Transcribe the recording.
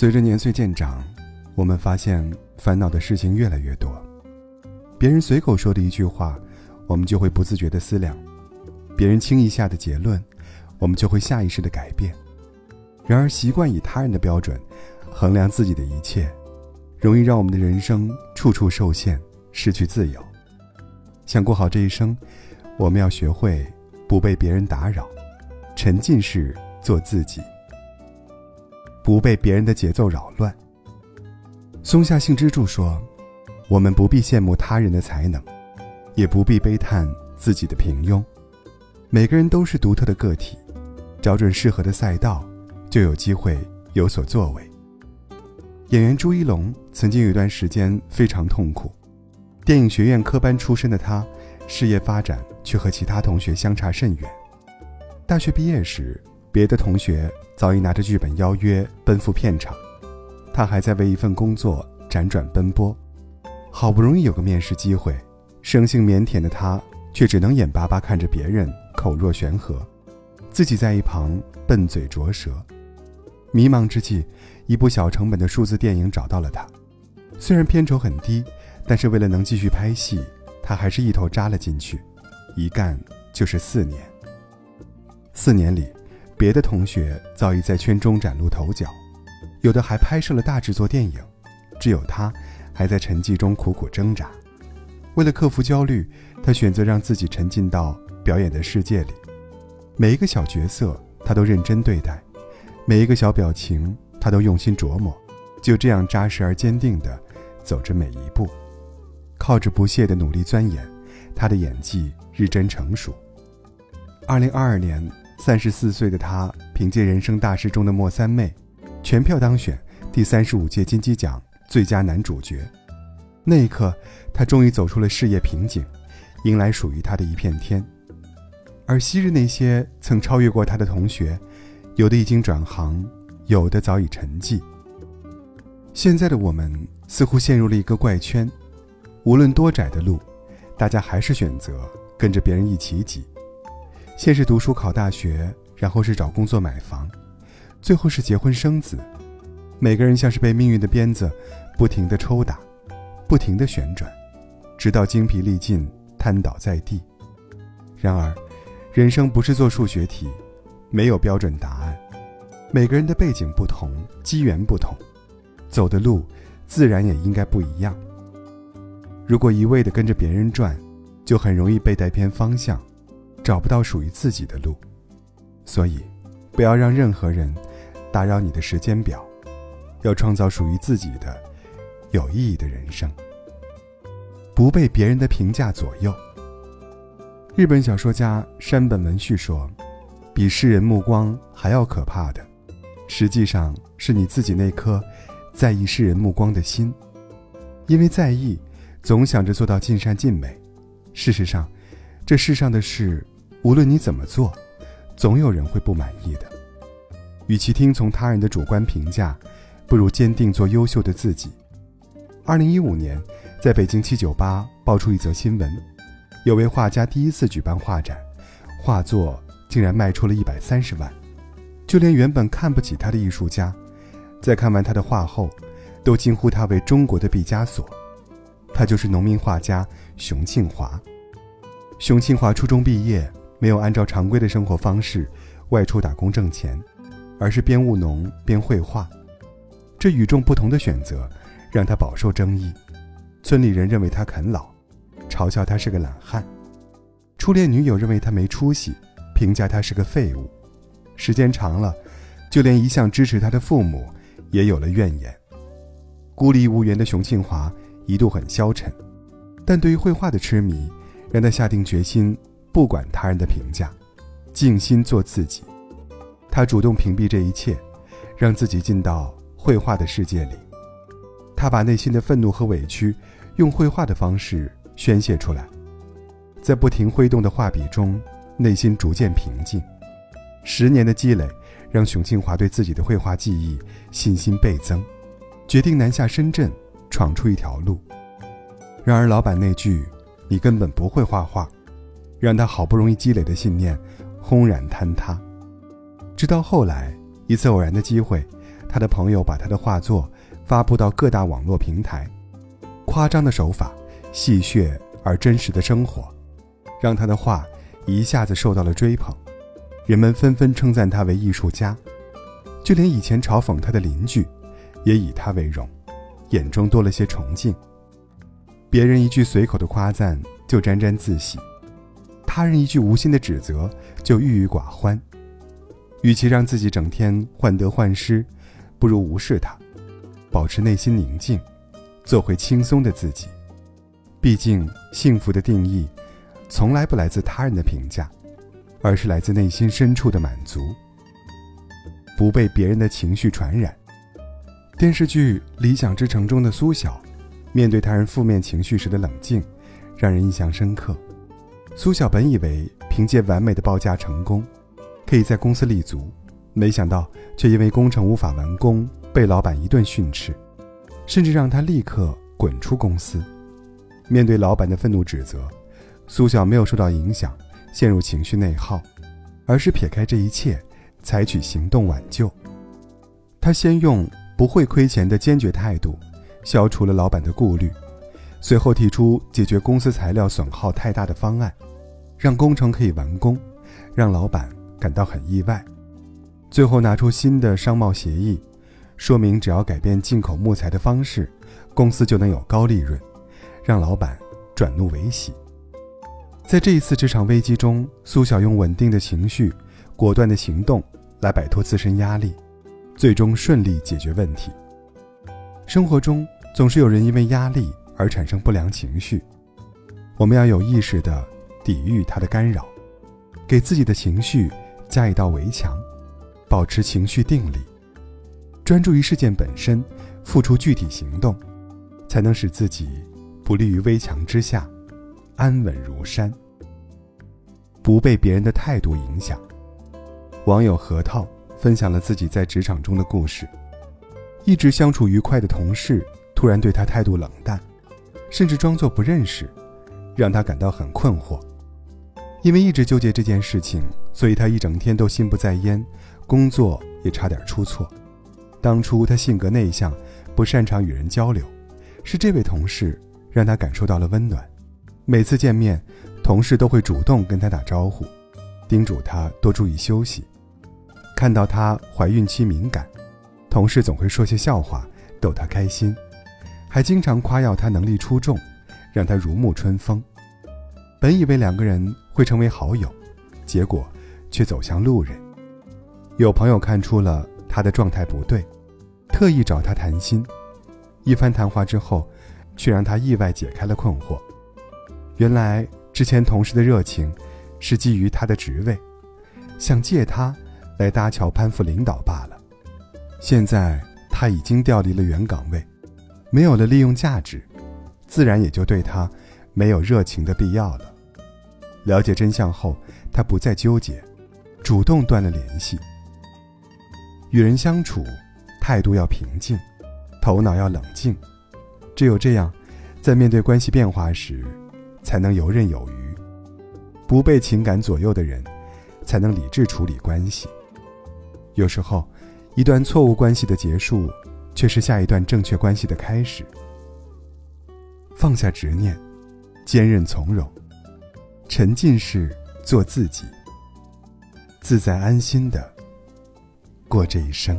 随着年岁渐长，我们发现烦恼的事情越来越多。别人随口说的一句话，我们就会不自觉的思量；别人轻易下的结论，我们就会下意识的改变。然而，习惯以他人的标准衡量自己的一切，容易让我们的人生处处受限，失去自由。想过好这一生，我们要学会不被别人打扰，沉浸式做自己。不被别人的节奏扰乱。松下幸之助说：“我们不必羡慕他人的才能，也不必悲叹自己的平庸。每个人都是独特的个体，找准适合的赛道，就有机会有所作为。”演员朱一龙曾经有一段时间非常痛苦。电影学院科班出身的他，事业发展却和其他同学相差甚远。大学毕业时，别的同学。早已拿着剧本邀约奔赴片场，他还在为一份工作辗转奔波。好不容易有个面试机会，生性腼腆的他却只能眼巴巴看着别人口若悬河，自己在一旁笨嘴拙舌。迷茫之际，一部小成本的数字电影找到了他。虽然片酬很低，但是为了能继续拍戏，他还是一头扎了进去，一干就是四年。四年里。别的同学早已在圈中崭露头角，有的还拍摄了大制作电影，只有他还在沉寂中苦苦挣扎。为了克服焦虑，他选择让自己沉浸到表演的世界里，每一个小角色他都认真对待，每一个小表情他都用心琢磨，就这样扎实而坚定地走着每一步，靠着不懈的努力钻研，他的演技日臻成熟。二零二二年。三十四岁的他，凭借《人生大事》中的莫三妹，全票当选第三十五届金鸡奖最佳男主角。那一刻，他终于走出了事业瓶颈，迎来属于他的一片天。而昔日那些曾超越过他的同学，有的已经转行，有的早已沉寂。现在的我们似乎陷入了一个怪圈，无论多窄的路，大家还是选择跟着别人一起挤。先是读书考大学，然后是找工作买房，最后是结婚生子。每个人像是被命运的鞭子不停地抽打，不停地旋转，直到精疲力尽，瘫倒在地。然而，人生不是做数学题，没有标准答案。每个人的背景不同，机缘不同，走的路自然也应该不一样。如果一味的跟着别人转，就很容易被带偏方向。找不到属于自己的路，所以，不要让任何人打扰你的时间表，要创造属于自己的有意义的人生。不被别人的评价左右。日本小说家山本文绪说：“比世人目光还要可怕的，实际上是你自己那颗在意世人目光的心。因为在意，总想着做到尽善尽美。事实上，这世上的事。”无论你怎么做，总有人会不满意的。与其听从他人的主观评价，不如坚定做优秀的自己。二零一五年，在北京七九八爆出一则新闻：有位画家第一次举办画展，画作竟然卖出了一百三十万。就连原本看不起他的艺术家，在看完他的画后，都惊呼他为中国的毕加索。他就是农民画家熊庆华。熊庆华初中毕业。没有按照常规的生活方式外出打工挣钱，而是边务农边绘画。这与众不同的选择让他饱受争议。村里人认为他啃老，嘲笑他是个懒汉；初恋女友认为他没出息，评价他是个废物。时间长了，就连一向支持他的父母也有了怨言。孤立无援的熊庆华一度很消沉，但对于绘画的痴迷让他下定决心。不管他人的评价，静心做自己。他主动屏蔽这一切，让自己进到绘画的世界里。他把内心的愤怒和委屈，用绘画的方式宣泄出来。在不停挥动的画笔中，内心逐渐平静。十年的积累，让熊庆华对自己的绘画技艺信心倍增，决定南下深圳，闯出一条路。然而，老板那句“你根本不会画画”。让他好不容易积累的信念轰然坍塌。直到后来一次偶然的机会，他的朋友把他的画作发布到各大网络平台，夸张的手法、戏谑而真实的生活，让他的画一下子受到了追捧，人们纷纷称赞他为艺术家，就连以前嘲讽他的邻居，也以他为荣，眼中多了些崇敬。别人一句随口的夸赞就沾沾自喜，他人一句无心的指责就郁郁寡欢。与其让自己整天患得患失，不如无视他，保持内心宁静，做回轻松的自己。毕竟，幸福的定义，从来不来自他人的评价，而是来自内心深处的满足。不被别人的情绪传染。电视剧《理想之城》中的苏晓，面对他人负面情绪时的冷静，让人印象深刻。苏晓本以为凭借完美的报价成功。可以在公司立足，没想到却因为工程无法完工，被老板一顿训斥，甚至让他立刻滚出公司。面对老板的愤怒指责，苏晓没有受到影响，陷入情绪内耗，而是撇开这一切，采取行动挽救。他先用不会亏钱的坚决态度，消除了老板的顾虑，随后提出解决公司材料损耗太大的方案，让工程可以完工，让老板。感到很意外，最后拿出新的商贸协议，说明只要改变进口木材的方式，公司就能有高利润，让老板转怒为喜。在这一次职场危机中，苏小用稳定的情绪、果断的行动来摆脱自身压力，最终顺利解决问题。生活中总是有人因为压力而产生不良情绪，我们要有意识的抵御他的干扰，给自己的情绪。加一道围墙，保持情绪定力，专注于事件本身，付出具体行动，才能使自己不立于危墙之下，安稳如山。不被别人的态度影响。网友核桃分享了自己在职场中的故事：一直相处愉快的同事突然对他态度冷淡，甚至装作不认识，让他感到很困惑。因为一直纠结这件事情，所以他一整天都心不在焉，工作也差点出错。当初他性格内向，不擅长与人交流，是这位同事让他感受到了温暖。每次见面，同事都会主动跟他打招呼，叮嘱他多注意休息。看到他怀孕期敏感，同事总会说些笑话逗他开心，还经常夸耀他能力出众，让他如沐春风。本以为两个人会成为好友，结果却走向路人。有朋友看出了他的状态不对，特意找他谈心。一番谈话之后，却让他意外解开了困惑。原来之前同事的热情，是基于他的职位，想借他来搭桥攀附领导罢了。现在他已经调离了原岗位，没有了利用价值，自然也就对他。没有热情的必要了。了解真相后，他不再纠结，主动断了联系。与人相处，态度要平静，头脑要冷静。只有这样，在面对关系变化时，才能游刃有余。不被情感左右的人，才能理智处理关系。有时候，一段错误关系的结束，却是下一段正确关系的开始。放下执念。坚韧从容，沉浸式做自己，自在安心的过这一生。